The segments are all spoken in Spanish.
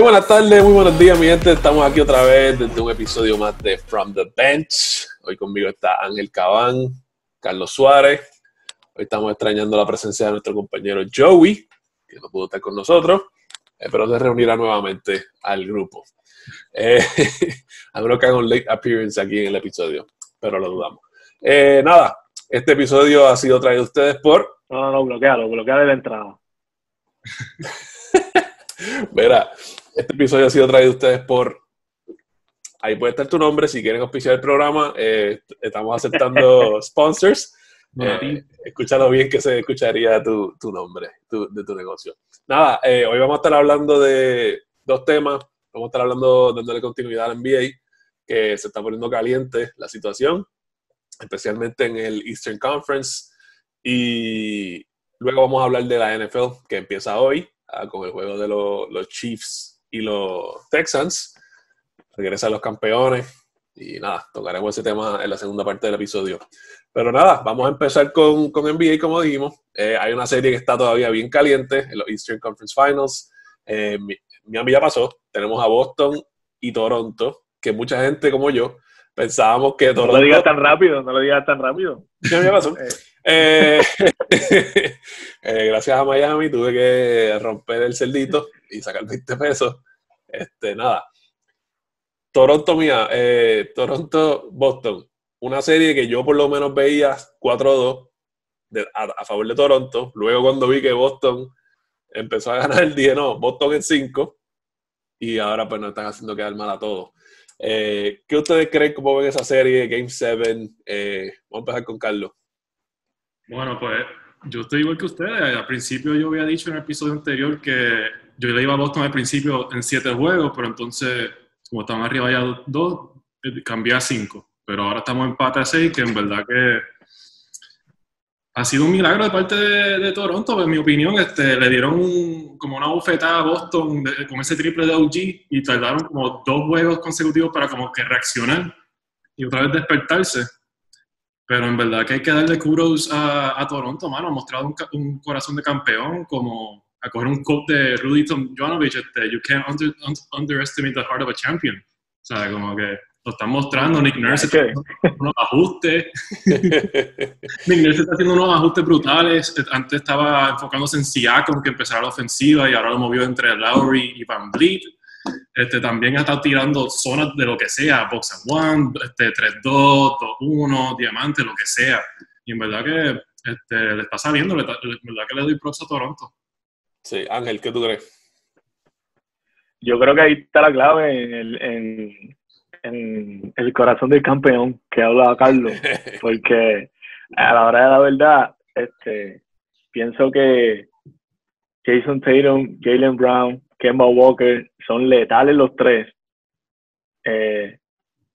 Muy buenas tardes, muy buenos días, mi gente. Estamos aquí otra vez desde un episodio más de From the Bench. Hoy conmigo está Ángel Cabán, Carlos Suárez. Hoy estamos extrañando la presencia de nuestro compañero Joey, que no pudo estar con nosotros, eh, pero se reunirá nuevamente al grupo. Eh, a menos que haga un late appearance aquí en el episodio, pero lo dudamos. Eh, nada, este episodio ha sido traído a ustedes por. No, no, no, bloquealo, bloquea de la entrada. Mira, este episodio ha sido traído a ustedes por. Ahí puede estar tu nombre si quieren auspiciar el programa. eh, estamos aceptando sponsors. Eh, escúchalo bien que se escucharía tu, tu nombre tu- de tu negocio. Nada, eh, hoy vamos a estar hablando de dos temas. Vamos a estar hablando, dándole continuidad al NBA, que se está poniendo caliente la situación, especialmente en el Eastern Conference. Y luego vamos a hablar de la NFL, que empieza hoy, ah, con el juego de lo- los Chiefs y los Texans. Regresan los campeones. Y nada, tocaremos ese tema en la segunda parte del episodio. Pero nada, vamos a empezar con, con NBA, como dijimos. Eh, hay una serie que está todavía bien caliente, en los Eastern Conference Finals. Eh, Mi- Miami ya pasó. Tenemos a Boston y Toronto, que mucha gente como yo pensábamos que No Toronto... lo digas tan rápido, no lo digas tan rápido. Miami ya pasó. Eh, eh, gracias a Miami tuve que romper el cerdito y sacar 20 pesos. Este, nada. Toronto, mía, eh, Toronto-Boston. Una serie que yo por lo menos veía 4-2 de- a, favor de Toronto. Luego cuando vi que Boston empezó a ganar, dije, no, Boston en 5. Y ahora pues nos están haciendo quedar mal a todos. ¿Qué ustedes creen? ¿Cómo ven esa serie? Game 7. Eh, vamos a empezar con Carlos. Bueno, pues yo estoy igual que ustedes. Al principio yo había dicho en el episodio anterior que yo le iba a Boston al principio en siete juegos, pero entonces, como estaban arriba ya dos, eh, cambié a cinco. Pero ahora estamos en empate a seis, que en verdad que ha sido un milagro de parte de, Toronto, en mi opinión. Este, le dieron como una bofetada a Boston con ese triple de OG y tardaron como dos juegos consecutivos para como que reaccionar y otra vez despertarse. Pero en verdad que hay que darle kudos a, a Toronto, mano. Ha mostrado un, un corazón de campeón, como a coger un quote de Rudy Tomjanovich, este, you can't under- un- underestimate the heart of a champion. O sea, como que lo están mostrando. Nick Nurse está Ok. haciendo unos ajustes. Nick Nurse está haciendo unos ajustes brutales. Antes estaba enfocándose en Siakam, que empezara la ofensiva, y ahora lo movió entre Lowry y Van Vliet. Este, también ha estado tirando zonas de lo que sea, box and one, este, 3-2, 2-1, diamante, lo que sea. Y en verdad que este, le está saliendo, le, en verdad que le doy props a Toronto. Sí, Ángel, ¿qué tú crees? Yo creo que ahí está la clave en el, en, en el corazón del campeón que hablaba Carlos. Porque a la hora de la verdad, este, pienso que Jason Tatum, Jalen Brown, Kemba Walker son letales los tres. Eh,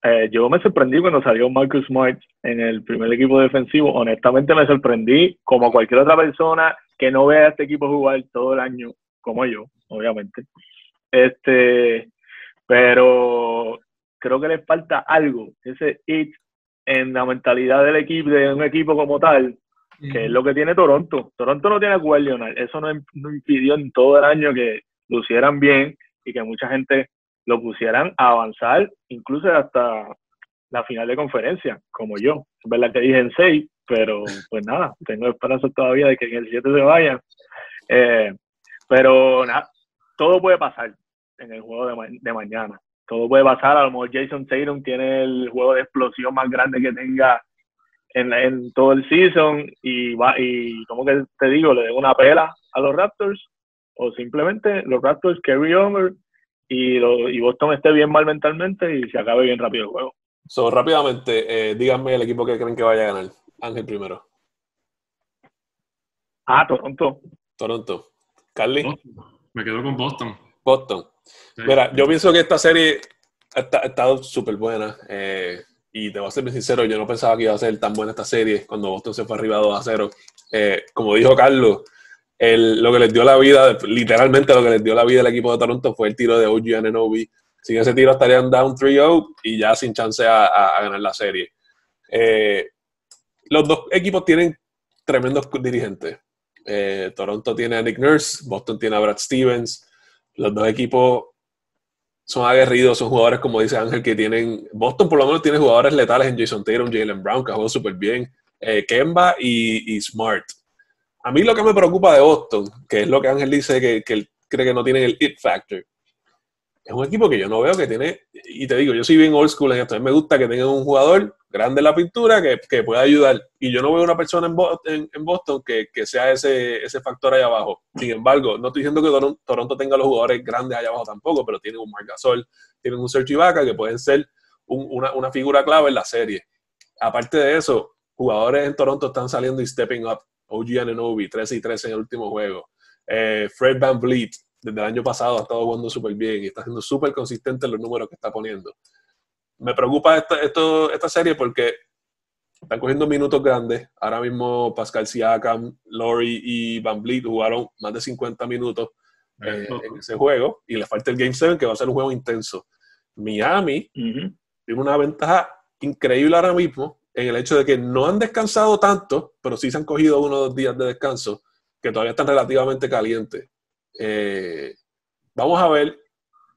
eh, yo me sorprendí cuando salió Marcus Smart en el primer equipo defensivo. Honestamente me sorprendí, como cualquier otra persona que no vea a este equipo jugar todo el año, como yo, obviamente. Este, pero creo que les falta algo, ese it en la mentalidad del equipo, de un equipo como tal, que es lo que tiene Toronto. Toronto no tiene a Kawhi Leonard. Eso no impidió en todo el año que lucieran bien y que mucha gente lo pusieran a avanzar, incluso hasta la final de conferencia, como yo. Es verdad que dije en seis, pero pues nada, tengo esperanza todavía de que en el 7 se vayan. Eh, pero nada, todo puede pasar en el juego de, ma- de mañana. Todo puede pasar. A lo mejor Jason Tatum tiene el juego de explosión más grande que tenga en, en todo el season y va y como que te digo, le den una pela a los Raptors o simplemente los Raptors carry over y, lo- y Boston esté bien mal mentalmente y se acabe bien rápido el juego. So, rápidamente, eh, díganme el equipo que creen que vaya a ganar. Ángel primero. Ah, Toronto. Toronto. Carly. Boston. Me quedo con Boston. Boston. Sí. Mira, yo pienso que esta serie ha, esta- ha estado súper buena. eh, y te voy a ser bien sincero, yo no pensaba que iba a ser tan buena esta serie cuando Boston se fue arriba 2 a 0. Eh, como dijo Carlos, lo que les dio la vida, literalmente lo que les dio la vida al equipo de Toronto fue el tiro de OG Ananobi. Sin ese tiro estarían down 3-0 y ya sin chance a ganar la serie. Eh, los dos equipos tienen tremendos dirigentes. Eh, Toronto tiene a Nick Nurse, Boston tiene a Brad Stevens. Los dos equipos son aguerridos, son jugadores, como dice Ángel, que tienen. Boston por lo menos tiene jugadores letales en Jason Tatum, Jalen Brown, que jugó súper bien, eh, Kemba y, Smart. A mí lo que me preocupa de Boston, que es lo que Ángel dice que, él cree que no tienen el it factor, es un equipo que yo no veo que tiene, y te digo, yo soy bien old school en esto, me gusta que tengan un jugador grande en la pintura que, pueda ayudar, y yo no veo una persona en, Boston que, sea ese, factor ahí abajo. Sin embargo, no estoy diciendo que Toronto, tenga los jugadores grandes allá abajo tampoco, pero tienen un Marc Gasol, tienen un Serge Ibaka que pueden ser una figura clave en la serie. Aparte de eso, jugadores en Toronto están saliendo y stepping up. OG Ananobi, 13 y 13 en el último juego. Eh, Fred Van Vliet, desde el año pasado ha estado jugando súper bien y está siendo súper consistente en los números que está poniendo. Me preocupa esta, esto, esta serie porque están cogiendo minutos grandes. Ahora mismo Pascal Siakam, Lori y Van Vliet jugaron más de 50 minutos eh, en ese juego y le falta el Game 7 que va a ser un juego intenso. Miami tiene una ventaja increíble ahora mismo en el hecho de que no han descansado tanto, pero sí se han cogido uno o dos días de descanso que todavía están relativamente calientes. Eh, vamos a ver.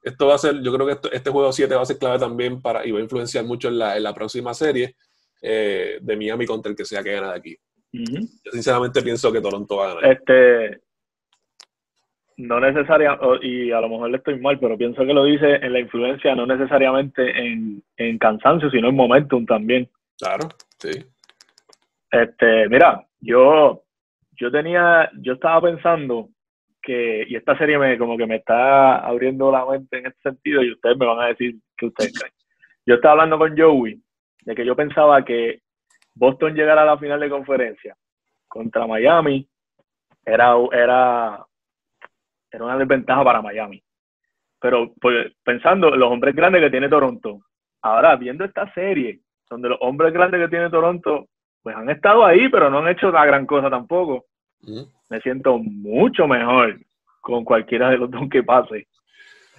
Esto va a ser, yo creo que este juego 7 va a ser clave también para, y va a influenciar mucho en la, en la próxima serie eh, de Miami contra el que sea que gane de aquí. Yo sinceramente pienso que Toronto va a ganar. Este, no necesariamente, y a lo mejor le estoy mal, pero pienso que lo dice en la influencia, no necesariamente en, en cansancio, sino en momentum también. Claro, sí. Este, mira, yo, yo tenía, yo estaba pensando y esta serie me como que me está abriendo la mente en este sentido y ustedes me van a decir qué ustedes creen. Yo estaba hablando con Joey de que yo pensaba que Boston llegara a la final de conferencia contra Miami era, era, era una desventaja para Miami. Pero pues, pensando en los hombres grandes que tiene Toronto, ahora viendo esta serie, donde los hombres grandes que tiene Toronto, pues han estado ahí, pero no han hecho la gran cosa tampoco me siento mucho mejor con cualquiera de los dos que pase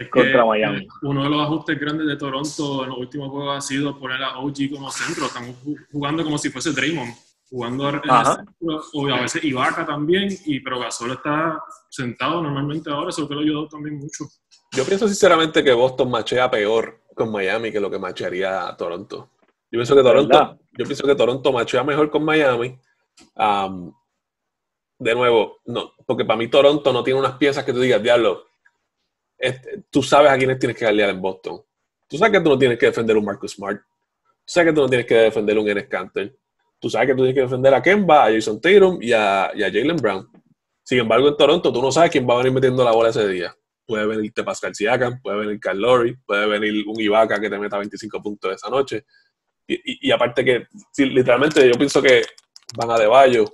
contra Miami. Uno de los ajustes grandes de Toronto en los últimos juegos ha sido poner a OG como centro. Estamos jugando como si fuese Draymond, jugando en el centro, o a veces Ibaka también, y pero Gasol está sentado normalmente ahora, eso que lo ayudó también mucho. Yo pienso sinceramente que Boston machea peor con Miami que lo que machearía a Toronto. Yo pienso que Toronto, yo pienso que Toronto machea mejor con Miami de nuevo, no, porque para mí Toronto no tiene unas piezas que tú digas, diablo, este, tú sabes a quiénes tienes que aliar en Boston. Tú sabes que tú no tienes que defender un Marcus Smart. Tú sabes que tú no tienes que defender un Enes Canter. Tú sabes que tú tienes que defender a Kemba, a Jason Tatum y a, Jalen Brown. Sin embargo, en Toronto tú no sabes quién va a venir metiendo la bola ese día. Puede venirte Pascal Siakam, puede venir Carl Lowry, puede venir un Ibaka que te meta 25 puntos esa noche. Y, aparte que, literalmente yo pienso que van a De Bayo,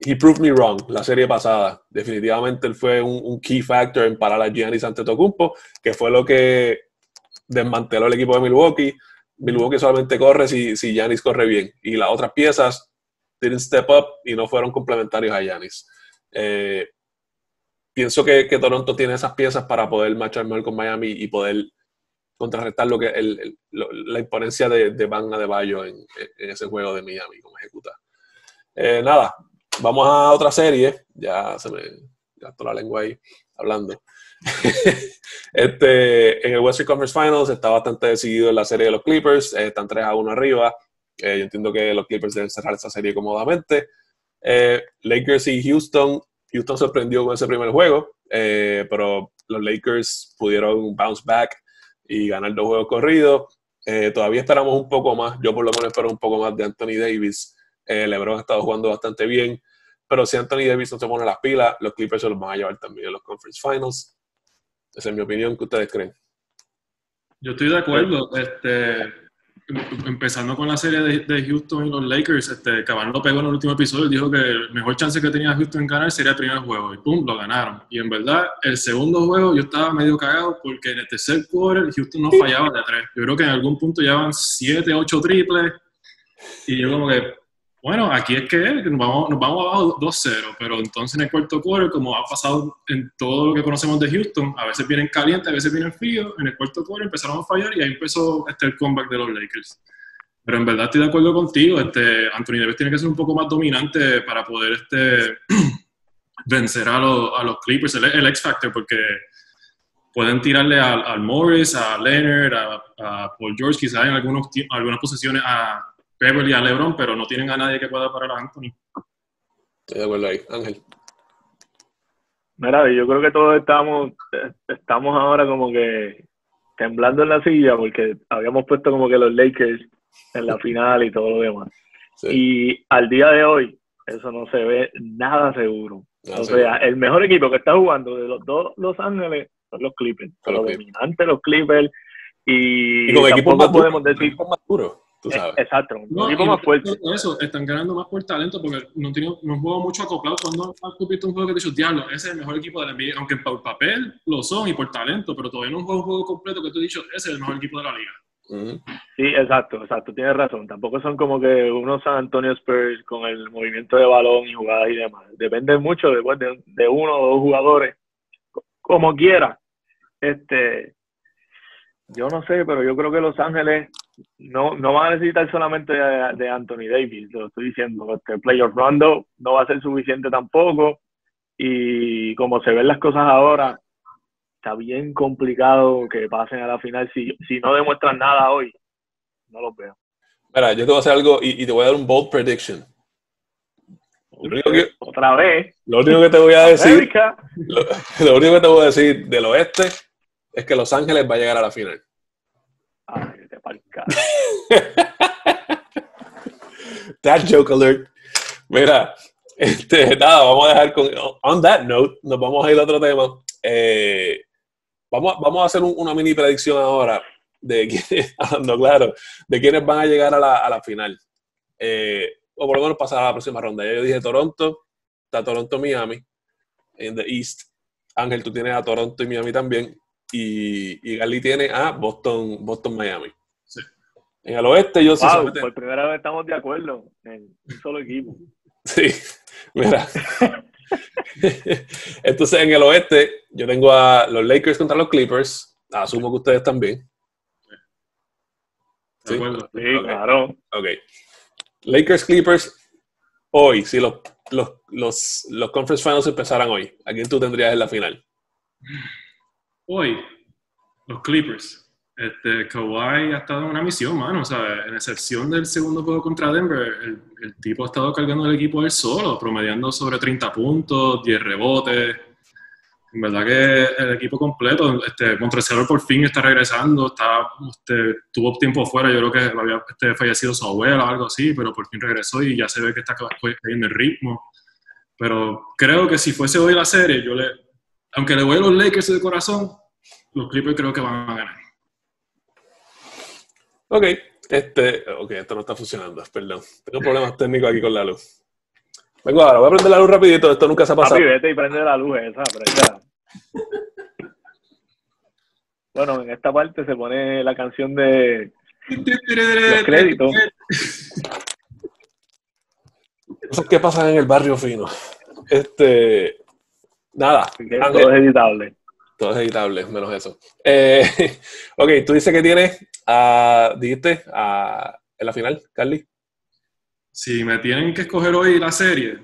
he proved me wrong la serie pasada. Definitivamente él fue un, key factor en parar a Giannis Antetokounmpo, que fue lo que desmanteló el equipo de Milwaukee. Milwaukee solamente corre si, si Giannis corre bien. Y las otras piezas didn't step up y no fueron complementarios a Giannis. Eh, pienso que, Toronto tiene esas piezas para poder marchar mejor con Miami y poder contrarrestar lo que la imponencia de, de Van Adebayo en, en ese juego de Miami como ejecuta. Eh, nada, vamos a otra serie. Ya se me gastó la lengua ahí hablando. este, en el Western Conference Finals está bastante decidido en la serie de los Clippers. Eh, están 3 a 1 arriba. Eh, yo entiendo que los Clippers deben cerrar esa serie cómodamente. Lakers y Houston. Houston sorprendió con ese primer juego, pero los Lakers pudieron bounce back y ganar dos juegos corridos. todavía esperamos un poco más. Yo por lo menos espero un poco más de Anthony Davis. Eh, LeBron ha estado jugando bastante bien. Pero si Anthony Davis no se pone las pilas, los Clippers se los van a llevar también en los Conference Finals. Esa es mi opinión. ¿Qué ustedes creen? Yo estoy de acuerdo. Este, empezando con la serie de, Houston y los Lakers, este, lo pegó en el último episodio y dijo que el mejor chance que tenía Houston en ganar sería el primer juego. Y pum, lo ganaron. Y en verdad, el segundo juego yo estaba medio cagado porque en el tercer quarter Houston no fallaba de tres. Yo creo que en algún punto llevaban 7, 8 triples. Y yo como que, bueno, aquí es que nos vamos, nos vamos abajo 2-0, pero entonces en el cuarto quarter, como ha pasado en todo lo que conocemos de Houston, a veces vienen calientes, a veces vienen fríos, en el cuarto quarter empezaron a fallar y ahí empezó este, el comeback de los Lakers. Pero en verdad estoy de acuerdo contigo, este, Anthony Davis tiene que ser un poco más dominante para poder este, vencer a los, a los Clippers, el, el X-Factor, porque pueden tirarle al, Morris, a Leonard, a, Paul George, quizás en algunos, algunas posiciones a Beverly, a LeBron, pero no tienen a nadie que pueda parar a Anthony. Estoy de acuerdo ahí, Ángel. Mira, yo creo que todos estamos, estamos ahora como que temblando en la silla porque habíamos puesto como que los Lakers en la final y todo lo demás. Y al día de hoy, eso no se ve nada seguro. o sea, el mejor equipo que está jugando de los dos Los Ángeles son los Clippers. Son los dominantes, los Clippers. Y, y con equipos más podemos decir. Más duros. Eh, exacto, un equipo más fuerte. Eso, están ganando más por talento porque no, tienen, no juego mucho acoplado. Cuando has visto un juego que te dicho, diablo, ese es el mejor equipo de la NBA, aunque por papel lo son y por talento, pero todavía no es un juego completo que te he dicho, ese es el mejor equipo de la liga. Sí, exacto, exacto, tienes razón. Tampoco son como que unos San Antonio Spurs con el movimiento de balón y jugadas y demás. Depende mucho después de, de uno o dos jugadores, como quiera. Este, yo no sé, pero yo creo que Los Ángeles no, no van a necesitar solamente de, Anthony Davis, lo estoy diciendo. Este Player Rondo no va a ser suficiente tampoco. Y como se ven las cosas ahora, está bien complicado que pasen a la final. Si, si no demuestran nada hoy, no lo veo. Mira, yo te voy a hacer algo y, te voy a dar un bold prediction. Otra vez. Lo único que te voy a decir. Lo, único que te voy a decir del oeste es que Los Ángeles va a llegar a la final. Ay, That joke alert. Mira, este, nada, vamos a dejar con. On that note, nos vamos a ir a otro tema. Eh, vamos, vamos a hacer una mini predicción ahora de quiénes, claro, de quiénes van a llegar a la, a la final. Eh, o por lo menos pasar a la próxima ronda. Yo dije Toronto, está Toronto, Miami, en the East. Ángel, tú tienes a Toronto y Miami también. Y, y Gali tiene a Boston, Boston, Miami. En el oeste yo sí. por primera vez estamos de acuerdo en un solo equipo. Sí, mira. Entonces, en el oeste, yo tengo a los Lakers contra los Clippers. Asumo que ustedes también. Sí, sí claro. Ok. Lakers Clippers, hoy, si los, los, los, los Conference Finals empezaran hoy, ¿a quién tú tendrías en la final? Hoy, los Clippers. Este, Kawhi ha estado en una misión, mano. Sea, en excepción del segundo juego contra Denver, el, el tipo ha estado cargando el equipo él solo, promediando sobre 30 puntos, 10 rebotes. En verdad que el equipo completo, este, Montreal por fin está regresando, está, este, tuvo tiempo fuera, yo creo que había este, fallecido su abuela o algo así, pero por fin regresó y ya se ve que está cayendo el ritmo. Pero creo que si fuese hoy la serie, yo le, aunque le voy a los Lakers de corazón, los Clippers creo que van a ganar. Ok, este, ok, esto no está funcionando, perdón. Tengo problemas técnicos aquí con la luz. Vengo ahora, voy a prender la luz rapidito, esto nunca se ha pasado. Papi, vete y prende la luz esa, Bueno, en esta parte se pone la canción de los créditos. Cosas que pasan en el barrio fino. Este, nada. todo es editable. Todo es editable, menos eso. Eh, ok, tú dices que tienes, a, dijiste, a, en la final, Carly. Si me tienen que escoger hoy la serie,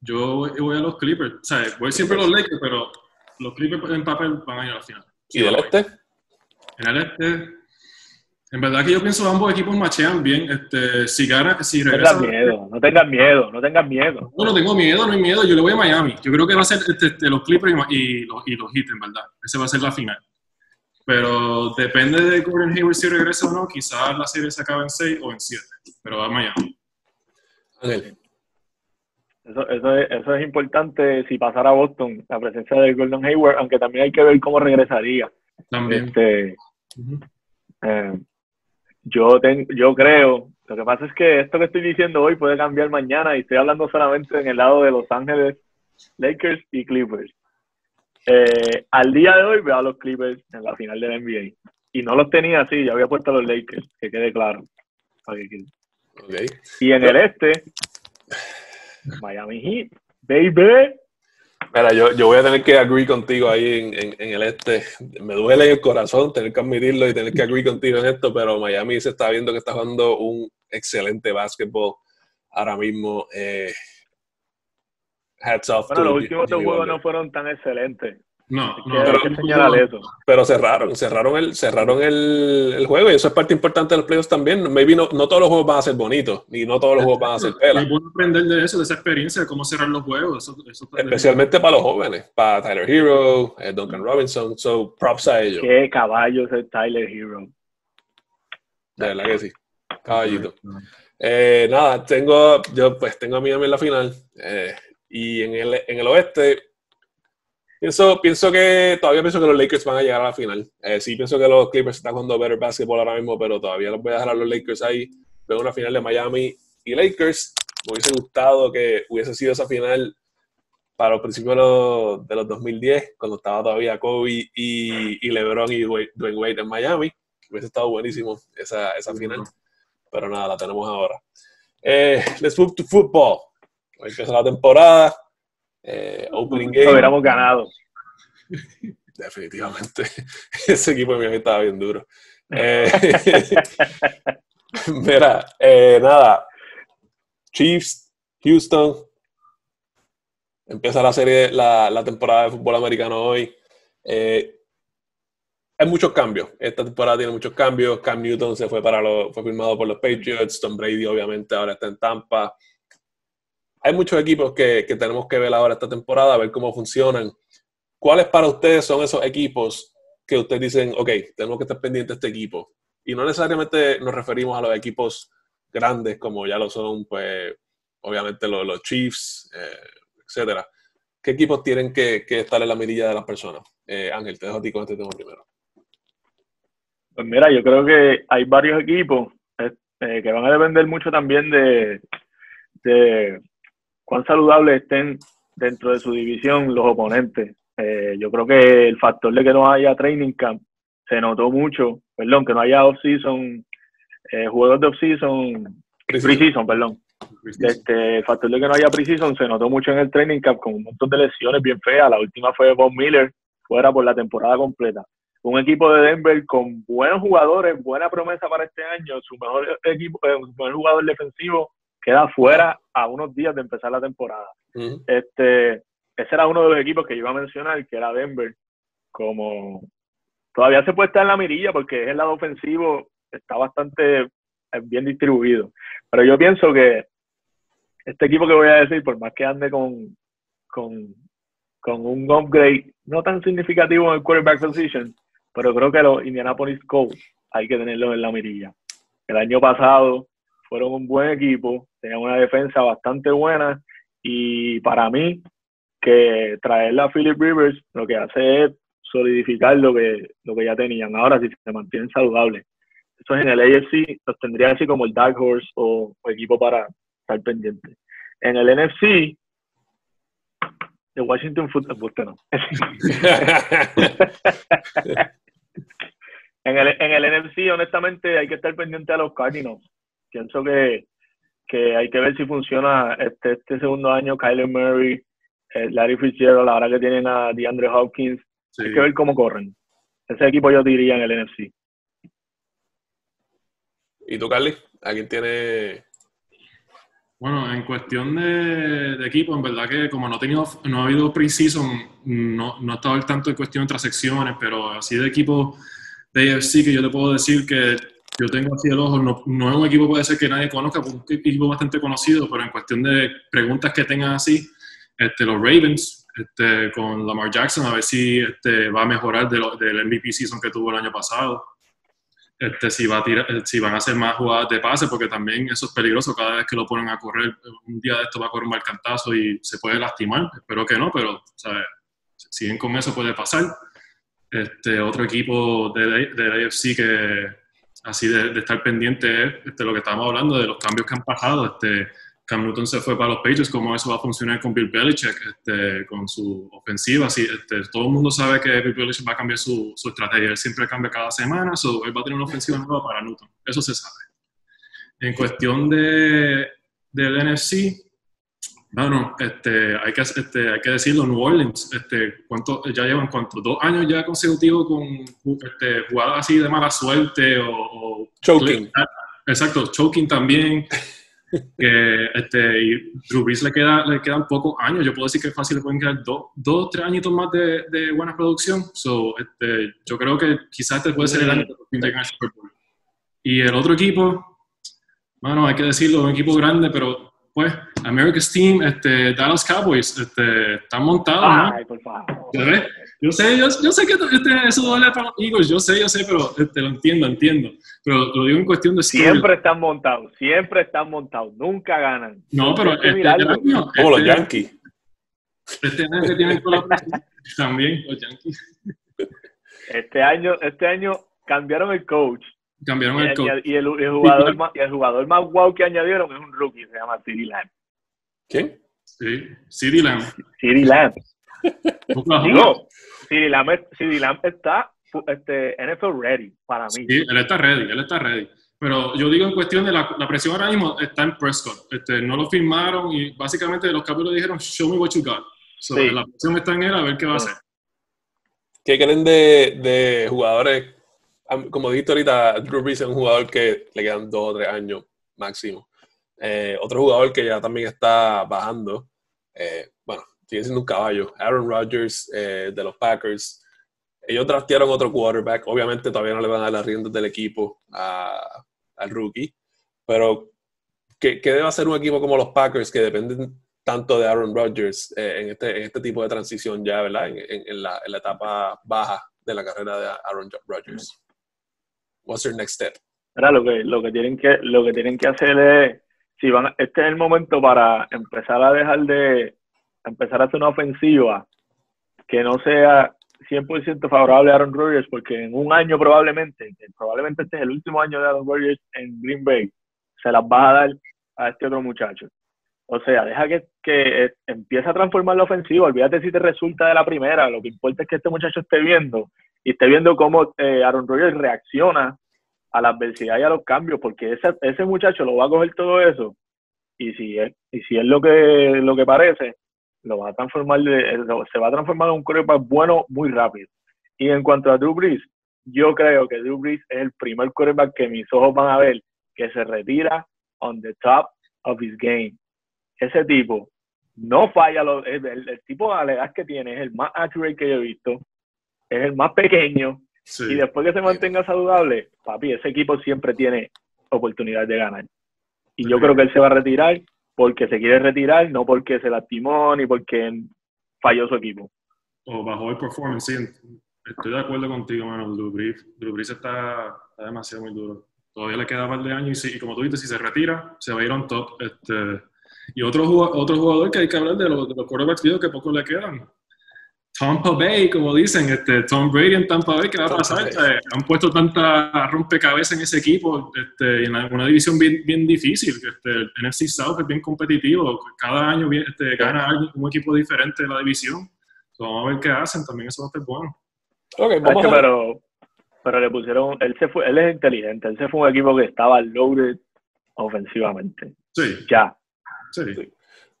yo voy a los Clippers. O sea, voy siempre a los Lakers, pero los Clippers en papel van a ir a la final. ¿Y del este? En el este, en verdad que yo pienso que ambos equipos machean bien. Este, si gana, si regresa. No tengas miedo, no tengas miedo, no tengas miedo. No, no tengo miedo, no hay miedo. Yo le voy a Miami. Yo creo que va a ser este, este, los Clippers y, los, y los Heat, en verdad. Ese va a ser la final. Pero depende de Gordon Hayward si regresa o no. Quizás la serie se acabe en 6 o en 7. Pero va a Miami. Eso, eso, es, eso es importante si pasara a Boston, la presencia de Gordon Hayward, aunque también hay que ver cómo regresaría. También. Este, eh, yo, yo creo, lo que pasa es que esto que estoy diciendo hoy puede cambiar mañana y estoy hablando solamente en el lado de Los Ángeles, Lakers y Clippers. Eh, al día de hoy veo a los Clippers en la final de la NBA. Y no los tenía así, ya había puesto a los Lakers, que quede claro. Y en el este, Miami Heat, baby. Mira, yo, yo voy a tener que agree contigo ahí en, en, el este. Me duele el corazón tener que admitirlo y tener que agree contigo en esto, pero Miami se está viendo que está jugando un excelente básquetbol ahora mismo. Eh, hats off. Bueno, los últimos dos juegos no fueron tan excelentes. No, no, pero- eso. Pero cerraron, cerraron el, cerraron el, el juego y eso es parte importante de los playoffs también. Maybe no, no todos los juegos van a ser bonitos, ni no todos los juegos van a ser Es pelas. bueno aprender de eso, de esa experiencia, de cómo cerrar los juegos. Eso, eso está- Especialmente para los jóvenes, para Tyler Hero, eh, Duncan Robinson. So, props a ellos. Qué caballo es el Tyler Hero. De verdad que sí. Caballito. Eh, nada, tengo, yo pues tengo a Miami en la final. eh, y en el, en el oeste, pienso, pienso que todavía pienso que los Lakers van a llegar a la final. Eh, sí, pienso que los Clippers están jugando better basketball ahora mismo, pero todavía los voy a dejar a los Lakers ahí. Veo una final de Miami y Lakers. Me hubiese gustado que hubiese sido esa final para los principios de los, de los 2010, cuando estaba todavía Kobe y, y LeBron y Dwayne Wade en Miami. Hubiese estado buenísimo esa, esa final pero nada, la tenemos ahora. Eh, let's move to football. Hoy empieza la temporada. Eh, opening Lo game. hubiéramos ganado. Definitivamente. Ese equipo de Miami estaba bien duro. Eh, mira, eh, nada. Chiefs, Houston. Empieza la serie, la, la temporada de fútbol americano hoy. Eh, hay muchos cambios. Esta temporada tiene muchos cambios. Cam Newton se fue para los, fue firmado por los Patriots. Tom Brady, obviamente, ahora está en Tampa. Hay muchos equipos que, tenemos que ver ahora esta temporada, a ver cómo funcionan. ¿Cuáles para ustedes son esos equipos que ustedes dicen, ok, tenemos que estar pendientes de este equipo? Y no necesariamente nos referimos a los equipos grandes como ya lo son, pues, obviamente los, Chiefs, eh, etcétera. ¿Qué equipos tienen que, estar en la mirilla de las personas? Eh, Ángel, te dejo a ti con este tema primero. Pues mira, yo creo que hay varios equipos eh, que van a depender mucho también de, de cuán saludables estén dentro de su división los oponentes. Eh, yo creo que el factor de que no haya training camp se notó mucho, perdón, que no haya off-season, eh, juegos de off-season, pre-season, perdón. Este, el factor de que no haya pre-season se notó mucho en el training camp con un montón de lesiones bien feas. La última fue Bob Miller, fuera por la temporada completa un equipo de Denver con buenos jugadores, buena promesa para este año, su mejor equipo, eh, su mejor jugador defensivo queda fuera a unos días de empezar la temporada. Uh -huh. Este, ese era uno de los equipos que yo iba a mencionar, que era Denver, como todavía se puede estar en la mirilla porque es el lado ofensivo, está bastante bien distribuido. Pero yo pienso que este equipo que voy a decir, por más que ande con, con, con un upgrade no tan significativo en el quarterback position, pero creo que los Indianapolis Colts hay que tenerlos en la mirilla. El año pasado fueron un buen equipo, tenían una defensa bastante buena y para mí que traer a Philip Rivers lo que hace es solidificar lo que, lo que ya tenían. Ahora si se mantienen saludables. Eso en el AFC los tendría así como el Dark Horse o, o equipo para estar pendiente. En el NFC de Washington Football, no. en, el, en el NFC, honestamente, hay que estar pendiente a los Cardinals. Pienso que, que hay que ver si funciona este, este segundo año Kyler Murray, eh, Larry Fitzgerald, ahora que tienen a DeAndre Hopkins. Sí. Hay que ver cómo corren. Ese equipo yo diría en el NFC. ¿Y tú, Carly? ¿A quién tiene bueno, en cuestión de, de, equipo, en verdad que como no, he tenido, no ha habido pre-season, no, no he estado al tanto de cuestión de transacciones, pero así de equipo de AFC que yo te puedo decir que yo tengo así el ojo, no, no es un equipo puede ser que nadie conozca, es un equipo bastante conocido, pero en cuestión de preguntas que tengan así, este, los Ravens, este, con Lamar Jackson, a ver si este, va a mejorar de lo, del MVP season que tuvo el año pasado. Este, si, va a tirar, si van a hacer más jugadas de pase, porque también eso es peligroso cada vez que lo ponen a correr. Un día de esto va a correr un mal cantazo y se puede lastimar. Espero que no, pero ¿sabes? si bien con eso puede pasar. Este, otro equipo de, de AFC que así de, de, estar pendiente es este, lo que estábamos hablando de los cambios que han pasado. Este, Cam Newton se fue para los Patriots, cómo eso va a funcionar con Bill Belichick, este, con su ofensiva. Así, este, todo el mundo sabe que Bill Belichick va a cambiar su, su estrategia. Él siempre cambia cada semana, so él va a tener una ofensiva nueva para Newton. Eso se sabe. En cuestión de, del NFC, bueno, este, hay, que, este, hay que decirlo, New Orleans, este, ¿cuánto, ya llevan cuántos, dos años ya consecutivos con este, jugadas así de mala suerte o... o choking. Exacto, choking también. que este, y Drew Brees le, queda, le quedan pocos años. Yo puedo decir que es fácil le pueden quedar dos, dos tres añitos más de, de, buena producción. So, este, yo creo que quizás este puede ser el año Bowl. Y el otro equipo, bueno, hay que decirlo, un equipo grande, pero pues, America's Team, este, Dallas Cowboys, este, están montados, Ay, por favor. Yo sé, yo, yo sé que este, eso duele para los Eagles, yo sé, yo sé, pero este, lo entiendo, entiendo. Pero lo digo en cuestión de... Siempre están montados, siempre están montados, nunca ganan. No, pero este año... Como los este Yankees. Este año que tienen con también los Yankees. Este año, este año cambiaron el coach. Cambiaron el coach. Y, el, jugador más, y el jugador más guau que añadieron es un rookie, se llama CD Lamb. ¿Quién? Sí, CD Lamb. CD Lamb. Digo, CD Lamb, CD Lamb está este, NFL ready para mí. Sí, él está ready, él está ready. Pero yo digo en cuestión de la, la presión ahora mismo está en Prescott. Este, no lo firmaron y básicamente los capítulos dijeron, show me what you got. So, La presión está en él a ver qué va a hacer. ¿Qué creen de, de jugadores? Como dijiste ahorita, Drew Brees es un jugador que le quedan dos o tres años máximo. Eh, otro jugador que ya también está bajando, eh, bueno, sigue siendo un caballo, Aaron Rodgers eh, de los Packers. Ellos draftearon otro quarterback, obviamente todavía no le van a dar las riendas del equipo al rookie, pero ¿qué, ¿qué, debe hacer un equipo como los Packers que dependen tanto de Aaron Rodgers en, este, en este tipo de transición ya, ¿verdad? En, en, la, en, la, etapa baja de la carrera de Aaron Rodgers. What's your next step? Ahora, lo que, lo que tienen que lo que tienen que hacer es si van este es el momento para empezar a dejar de empezar a hacer una ofensiva que no sea 100% favorable a Aaron Rodgers, porque en un año probablemente, probablemente este es el último año de Aaron Rodgers en Green Bay, se las va a dar a este otro muchacho. O sea, deja que, que empiece a transformar la ofensiva, olvídate si te resulta de la primera, lo que importa es que este muchacho esté viendo y esté viendo cómo eh, Aaron Rodgers reacciona a la adversidad y a los cambios, porque ese, ese muchacho lo va a coger todo eso y si es, y si es lo que lo que parece, lo va a transformar se va a transformar en un quarterback bueno muy rápido. Y en cuanto a Drew Brees, yo creo que Drew Brees es el primer quarterback que mis ojos van a ver que se retira on the top of his game. Ese tipo no falla, el, tipo de edad que tiene es el más accurate que yo he visto, es el más pequeño, y después que se mantenga saludable, papi, ese equipo siempre tiene oportunidad de ganar. Y yo creo que él se va a retirar porque se quiere retirar, no porque se lastimó ni porque falló su equipo. O bajó el performance, sí. Estoy de acuerdo contigo, mano. Drew Brees, está, demasiado muy duro. Todavía le queda un par de años y, como tú dices, si se retira, se va a ir on top. Este, y otro, otro jugador que hay que hablar de los, de los quarterbacks que poco le quedan. Tampa Bay, como dicen, este, Tom Brady en Tampa Bay, ¿qué va a pasar? han puesto tanta rompecabezas en ese equipo, este, en una división bien, bien difícil. Este, el NFC South es bien competitivo, cada año este, gana alguien, un equipo diferente de la división. vamos a ver qué hacen, también eso va a estar bueno. Okay, vamos pero, pero le pusieron, él, se fue, él es inteligente, él se fue un equipo que estaba loaded ofensivamente. Sí. Ya. Sí.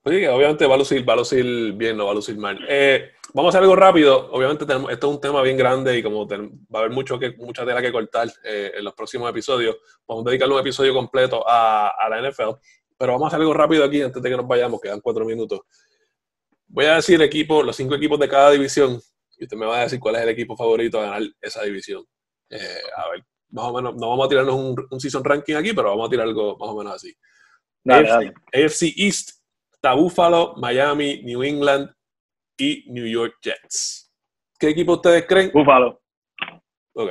Oye, obviamente va a lucir, va a lucir bien, no va a lucir mal. Eh, vamos a hacer algo rápido. Obviamente tenemos, esto es un tema bien grande y como va a haber mucho que, mucha tela que cortar eh, en los próximos episodios, vamos a dedicarle un episodio completo a, a, la NFL. Pero vamos a hacer algo rápido aquí antes de que nos vayamos, quedan cuatro minutos. Voy a decir equipo, los cinco equipos de cada división y usted me va a decir cuál es el equipo favorito a ganar esa división. Eh, a ver, más o menos, no vamos a tirarnos un, un, season ranking aquí, pero vamos a tirar algo más o menos así. AFC, East está Buffalo, Miami, New England, y New York Jets. ¿Qué equipo ustedes creen? Buffalo. Ok.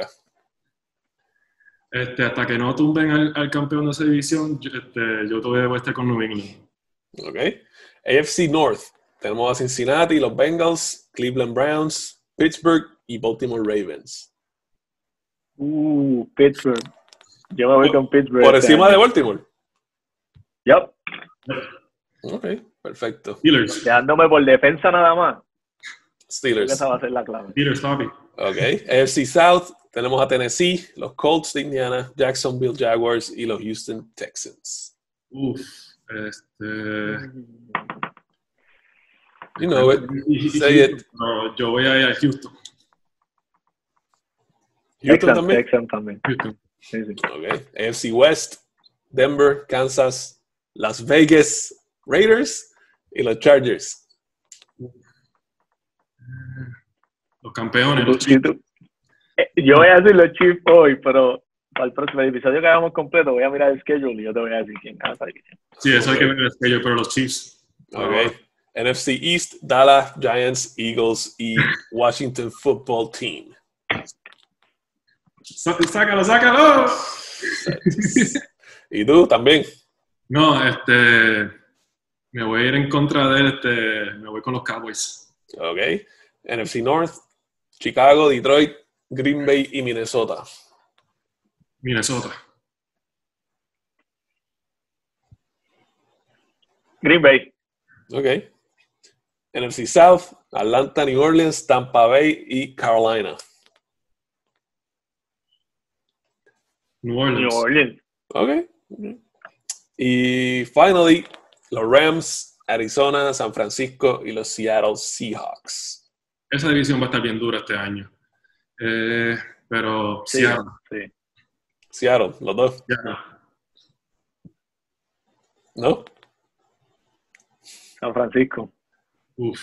Este, hasta que no tumben al, campeón de esa división, yo, este, yo todavía voy a estar con New England. Ok. AFC North. Tenemos a Cincinnati, los Bengals, Cleveland Browns, Pittsburgh y Baltimore Ravens. Uh, Pittsburgh. Yo me voy con Pittsburgh. ¿Por encima de Baltimore? Yep. Ok. Perfecto. Steelers. Quedándome por defensa nada más. Steelers. Esa va a ser la clave. Steelers, Tommy. Ok. AFC South, tenemos a Tennessee, los Colts de Indiana, Jacksonville Jaguars y los Houston Texans. Uf, este. You know it. Say it. No, yo voy a ir a Houston. Houston también. Texans también. Houston. Sí, sí. Okay. AFC West, Denver, Kansas, Las Vegas Raiders y los Chargers. Los campeones. Eh, Yo voy a decir los Chiefs hoy, pero para el próximo episodio que hagamos completo voy a mirar el schedule y yo te voy a decir quién gana. Sí, eso hay que ver el sello, pero los Chiefs. Ok. NFC East, Dallas, Giants, Eagles y Washington Football Team. Sá- Sácalo, sácalo. ¿Y tú también? No, este. Me voy a ir en contra de él, este. Me voy con los Cowboys. Ok. NFC North, Chicago, Detroit, Green Bay y Minnesota. Minnesota. Green Bay. Ok. NFC South, Atlanta, New Orleans, Tampa Bay y Carolina. New Orleans. New Orleans. Ok. Y finally, los Rams, Arizona, San Francisco y los Seattle Seahawks. Esa división va a estar bien dura este año. Eh, pero Sí, Seattle, sí. Seattle, los dos, ya. ¿no? San Francisco. Uf.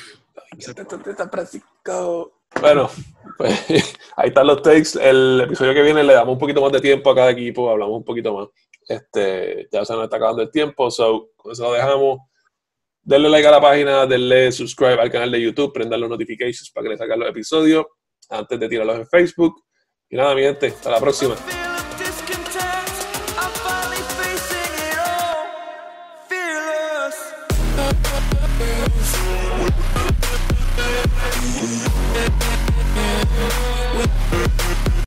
San Francisco. Bueno, pues, ahí están los takes. El episodio que viene le damos un poquito más de tiempo a cada equipo, hablamos un poquito más. Este, ya se nos está acabando el tiempo, so con eso lo dejamos. Denle like a la página, denle subscribe al canal de YouTube, prendan los notifications para que les salgan los episodios antes de tirarlos en Facebook. Y nada, mi gente, hasta la próxima.